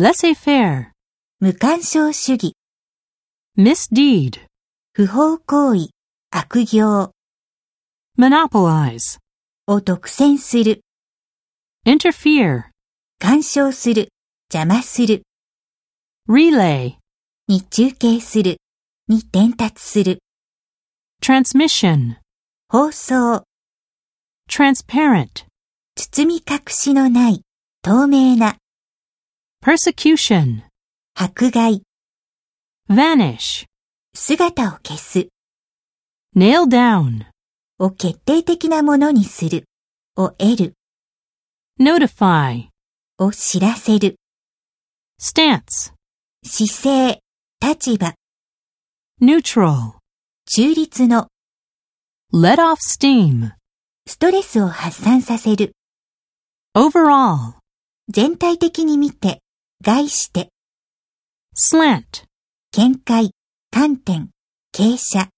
laissez-faire, 無干渉主義、misdeed, 不法行為、悪行 monopolize, を独占する、interfere, 干渉する、邪魔する、relay, に中継する、に伝達する、transmission, 放送、transparent, 包み隠しのない、透明な、persecution, 迫害、vanish, 姿を消す、nail down, を決定的なものにする、を得る、notify, を知らせる、stance, 姿勢、立場、neutral, 中立の、let off steam, ストレスを発散させる、overall, 全体的に見て、概して、slant, 見解、観点、傾斜、